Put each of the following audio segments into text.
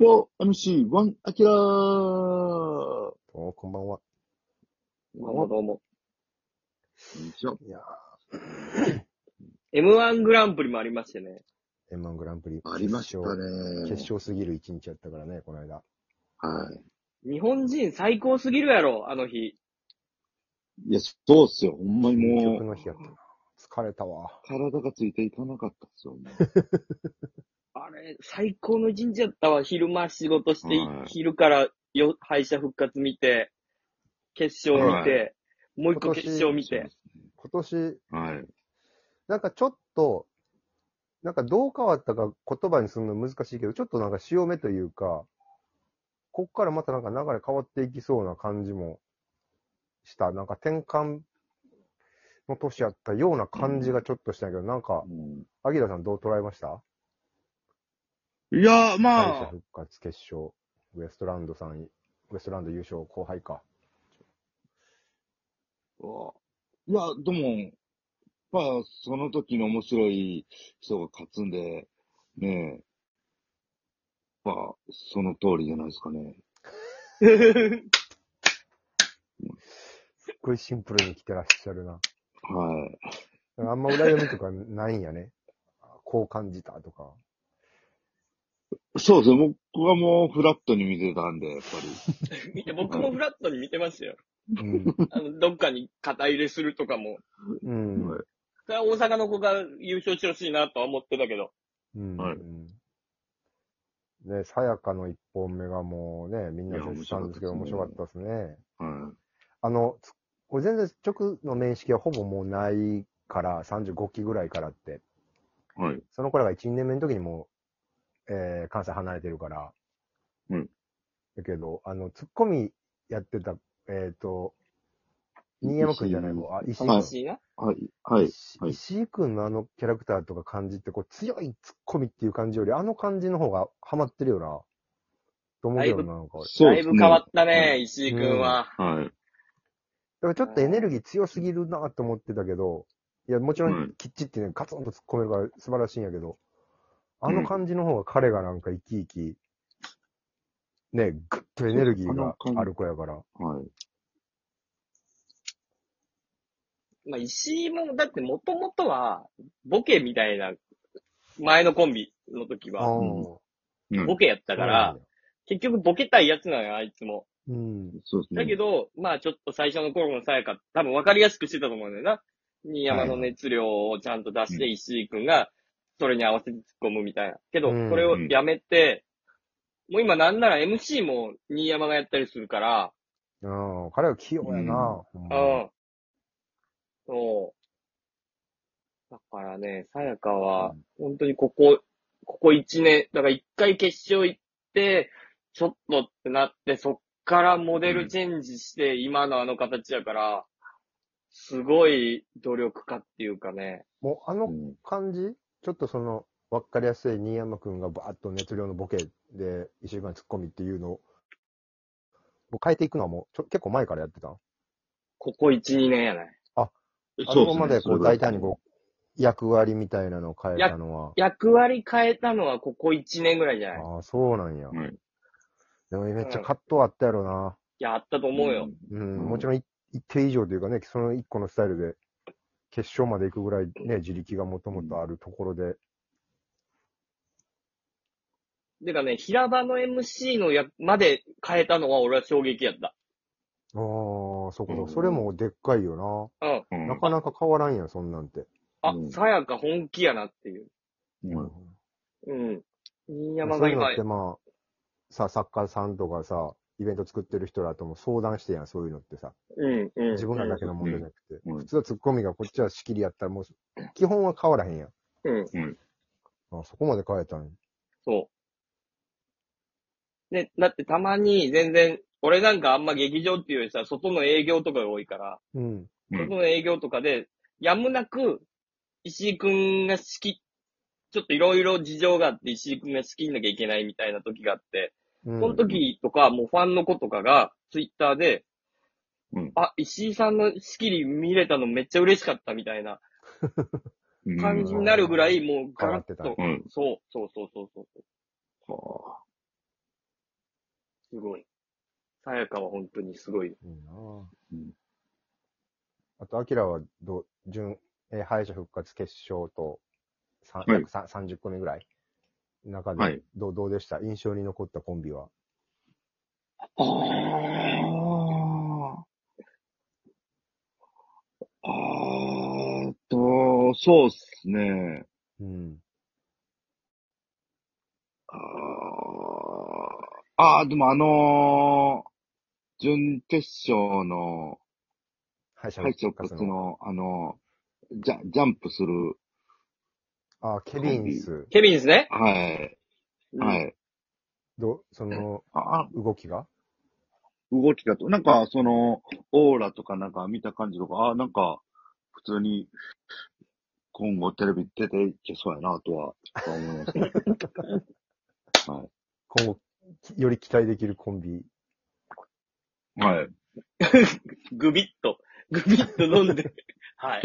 表 MC1 アキラーおこんばんは。どうもどうも。こんにちは。いや M1 グランプリもありましてね。ー、M1 グランプリ。ありましたね。決勝すぎる一日やったからね、この間。はい。日本人最高すぎるやろ、あの日。いや、そうっすよ。ほんまに究極もう、の日やったな。疲れたわ。体がついていかなかったっすよ。も あれ、最高の一日やったわ。昼間仕事して、はい昼からよ敗者復活見て、決勝見て、もう一個決勝見うて。今年、はい。なんかちょっと、なんかどう変わったか言葉にするの難しいけど、ちょっとなんか潮目というか、こっからまたなんか流れ変わっていきそうな感じもした。なんか転換の年やったような感じがちょっとしたけど、なんか、うんアギラさんどう捉えました？いや、敗ま者あ、復活決勝、ウエストランドさん、ウエストランド優勝後輩か。いや、でも、まあ、その時の面白い人が勝つんで、ねえ、まあ、その通りじゃないですかね。すっごいシンプルに来てらっしゃるな。はい。あんま裏読みとかないんやね。こう感じたとか。そうですね。僕はもうフラットに見てたんで、やっぱり。見て、僕もフラットに見てましたよ。うん。あの、どっかに肩入れするとかも。うん。はいそれは大阪の子が優勝してほしいなとは思ってたけど。うん。はいうんね、さやかの一本目がもうね、みんな絶賛ですけど面面白かったですね。はあの、つこれ全然直の面識はほぼもうないから、35期ぐらいからって。い。はい。その頃が1、2年目の時にもう、えー、関西離れてるから。うん。だけど、あの、ツッコミやってた、えっ、と、新山くんじゃない方、あ、石井くん。はいしいな。はい。はい。石井くんのあのキャラクターとか感じって、こう、強いツッコミっていう感じより、あの感じの方がハマってるよな。と思うけどな、なんか。だいぶ変わったはね、い石井くんは。はい。だからちょっとエネルギー強すぎるなと思ってたけど、いや、もちろうん。ん、きっちってね、ガツンと突っ込めるから素晴らしいんやけど、あの感じの方が彼がなんか生き生き、ね、ぐっとエネルギーがある子やから。はい。まあ、石井も、だってもともとは、ボケみたいな、前のコンビの時は、うん。ボケやったから、結局ボケたいやつなのよ、あいつも。うん。そうですね。だけど、まあちょっと最初の頃のさやか、多分分かりやすくしてたと思うんだよな。新山の熱量をちゃんと出して、うん石井くんが、それに合わせて突っ込むみたいな。けど、うんこれをやめて、もう今なんなら MC も新山がやったりするから、うん。彼は器用やな。うん。そう。だからね、さやかは、本当にここ、ここ一年、だから一回決勝行って、ちょっとってなって、そっからモデルチェンジして、今のあの形やから、すごい努力家っていうかね。もうあのうん。感じ？ちょっとその、わかりやすい新山くんがバーッと熱量のボケで、石井君ツッコミっていうのを、もう変えていくのはもうちょ結構前からやってた？んここ一、二年やない。あそうそこまでこう大胆にこう、役割みたいなのを変えたのは、役割変えたのはここ一年ぐらいじゃない？いああ、そうなんや。はい。でもめっちゃ葛藤あったやろな。や、あったと思うよ。うん、うんもちろんい一定以上というかね、その一個のスタイルで、決勝まで行くぐらいね、自力がもともとあるところで、てかね、平場の MC のや、まで変えたのは俺は衝撃やった。ああ、そこうんそれもでっかいようん。うんな。なかなか変わらんやん、そんなんて。あう、んさやか本気やなっていう。うんうん。新そう山が今いうのっ、てまあ、さ、作家さんとかさ、イベント作ってる人らとも相談してやん、そういうのってさ。うん、うん。自分らだけの問題じゃなくて。うん普通はツッコミがこっちは仕切りやったらもう、基本は変わらへんやん。うん、あそこまで変えたんやそう。で、だってたまに全然、俺なんかあんま劇場っていうよりさ、外の営業とかが多いから、うん。うん外の営業とかで、やむなく、石井くんが仕切っ、ちょっといろいろ事情があって石井くんが仕切んなきゃいけないみたいな時があって、うん。その時とか、もうファンの子とかが、ツイッターで、うん。あ、石井さんの仕切り見れたのめっちゃ嬉しかったみたいな感じになるぐらい、もうガラッと。うん。そう、そうそうそうそう。はすごい。さやかは本当にすごい。いいなぁうん。あと、アキラはどう、準、えー敗者復活決勝と、さんはい。約さ30個目ぐらい中で、はいどう、どうでした？印象に残ったコンビは。ああ。あーと、そうっすね。うん。あーあー、でもあのー準決勝の敗者復活の。あのジャ、ジャンプする、あ、ケビンス。ケビンですね。はい、うんはい。ど、その、あ、あ動きが？動きだと、なんか、その、オーラとかなんか見た感じとか、あ、なんか、普通に、今後テレビ出ていけそうやなとは、思いました。はい。今後、より期待できるコンビ。はい。グビッと、グビッと飲んで。はい。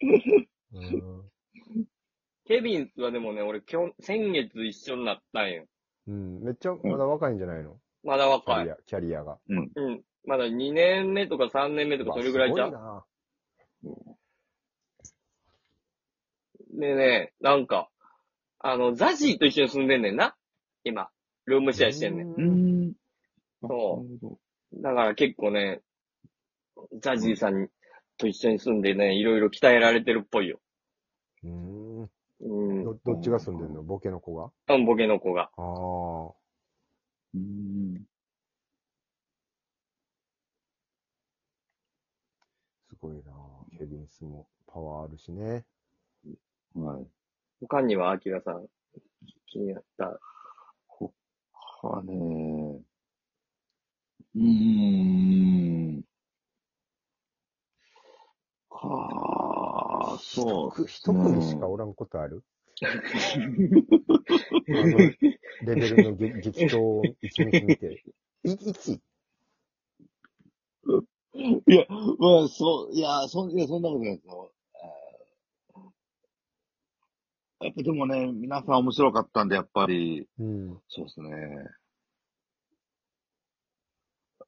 うん。ケビンスはでもね、俺今日、先月一緒になったんよ。うん。めっちゃ、まだ若いんじゃないの？まだ若いキャリ。ア、キャリアが。うん。まだ2年目とか3年目とかそれぐらいじゃん。うわすでね、なんか、あの、ザジーと一緒に住んでんねんな。今。ルームシェアしてんねん。ごいな。ん。そうなるほだから結構ね、ザジーさんと一緒に住んでね、いろいろ鍛えられてるっぽいよ。うん。うん。ど、どっちが住んでんの？ボケの子が？うんボケの子が。ああ。ど。うん。すごいなケビンスもパワーあるしね。はい。他には、アキラさん、気になった？はね、うーん。あ、そう一ね。組しかおらんことある？あのレベルの激激闘を一日見て。い、一？いや、まあ、そう、いや、そん、いや、そんなことないですよ。えーやっぱでもね、皆さん面白かったんで、やっぱり、うん。そうですね。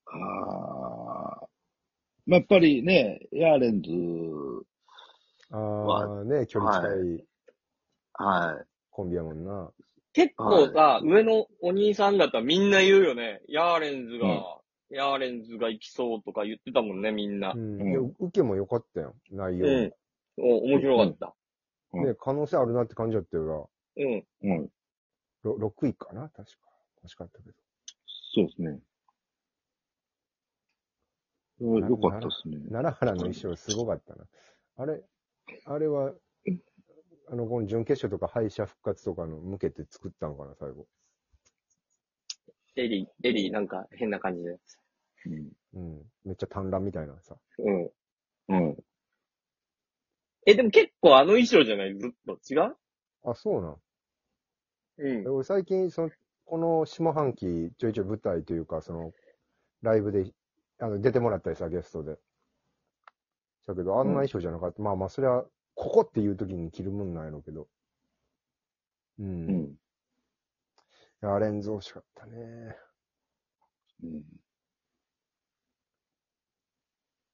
ああ、まあ、やっぱりね、ヤーレンズ、ああ、ね、距離近いはい。コンビやもんな。結構さ、上のお兄さん方みんな言うよね。ヤーレンズが、うんヤーレンズが行きそうとか言ってたもんね、みんなう。ん。うんで受けも良かったよ、内容。うん。お面白かった。うんね、可能性あるなって感じだったようん。うん。な。ろ6位かな？確か。確かだったけど。そうですね。うんなよかったですね。奈良原の衣装すごかったな。あれ、あれは、あの、この準決勝とか敗者復活とかの向けて作ったのかな、最後。エリー、エリーなんか変な感じで。うん。うん。めっちゃ短乱みたいなさ。うん。うん。え、でも結構あの衣装じゃない？ずっと？違う？あ、そうなん。うんえ。俺最近、その、この下半期、ちょいちょい舞台というか、その、ライブで、あの、出てもらったりさ、ゲストで。だけど、あんな衣装じゃなかった。まあまあ、それは、ここっていう時に着るもんなんやろうけど。うん。いうん。や、レンズ惜しかったね。うん。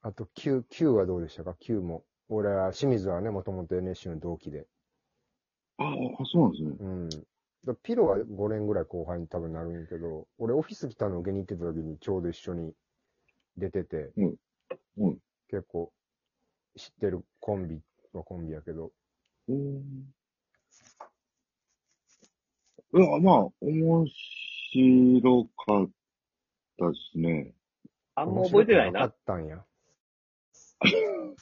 あと、Q、Q はどうでしたか ?Q も。俺は、清水はね、もともと NSC の同期で。ああ、そうなんですね。うん。だピロは5年ぐらい後輩に多分なるんやけど、俺オフィス来たの受けに行ってた時にちょうど一緒に出てて、うんうん結構知ってるコンビはコンビやけど、うん。いや、まあ、面白かったですね。あんま覚えてないな面白くかっ。たんや。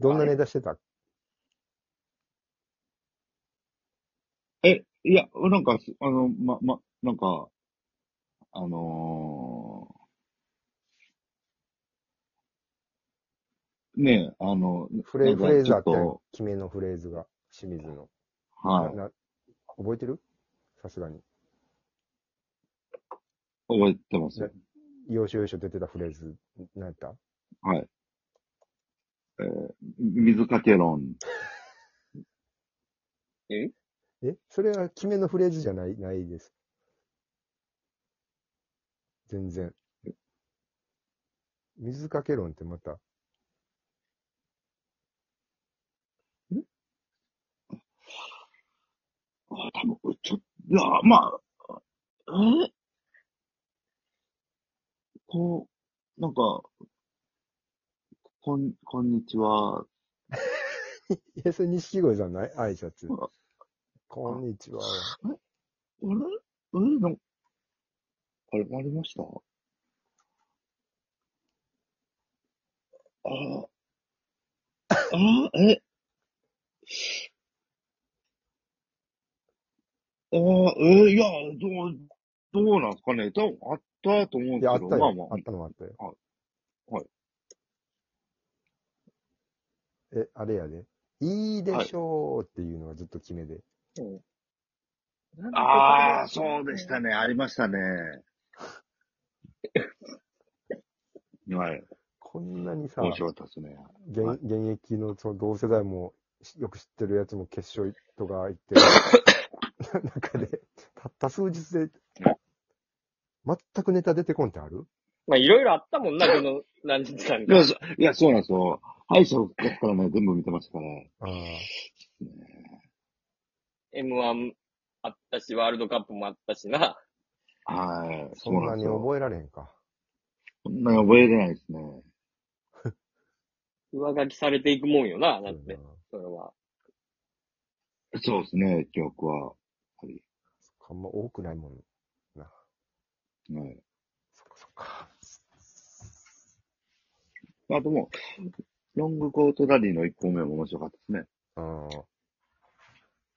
どんなネタしてた？え、いや、なんか、すあの、ま、ま、なんか、あのー、ねえ、あの、フレフレーズあってちょっ決めのフレーズが、清水の。とはい。なな覚えてる？さすがに。覚えてますよ。要所要所出てたフレーズ、何やった？はい。えー水かけ論。え？え？それは決めのフレーズじゃない、ないです。全然。水かけ論ってまた。あ、多分、ちょっと、いや、まあ、えこう、なん。か、こん、こん。にちは。いや、それ錦鯉さん。ない挨拶。こん。にちは。あれえなん。あれ、ありましたああ、えああ、えいや、どう、どうなんですかね多分あったと思うんいや、あですけど、まあったよ。まあったのもあったよ。はい。え、あれやで。いいでしょうっていうのがずっと決めで。うん。あ。ああ、そうでしたね。ありましたね。はい。こんなにさ、面白かったですね。現はい現役のその同世代もよく知ってるやつも決勝とか行って る中で、たった数日で、全くネタ出てこんってある？まあ、いろいろあったもんな、この何日間かいや、。そいやそうなんですよ。敗者復活からね、全部見てましたから。ああ。M1 あったし、ワールドカップもあったしな。はい。そんなに。覚えられへんか。そんなに覚えれないですね。上書きされていくもんよな、だって。それは。そうですね、記憶は。あんま多くないもんな。りはい。そっかそっか。あともう、ロングコートラリーの1個目も面白かったですね。ああ。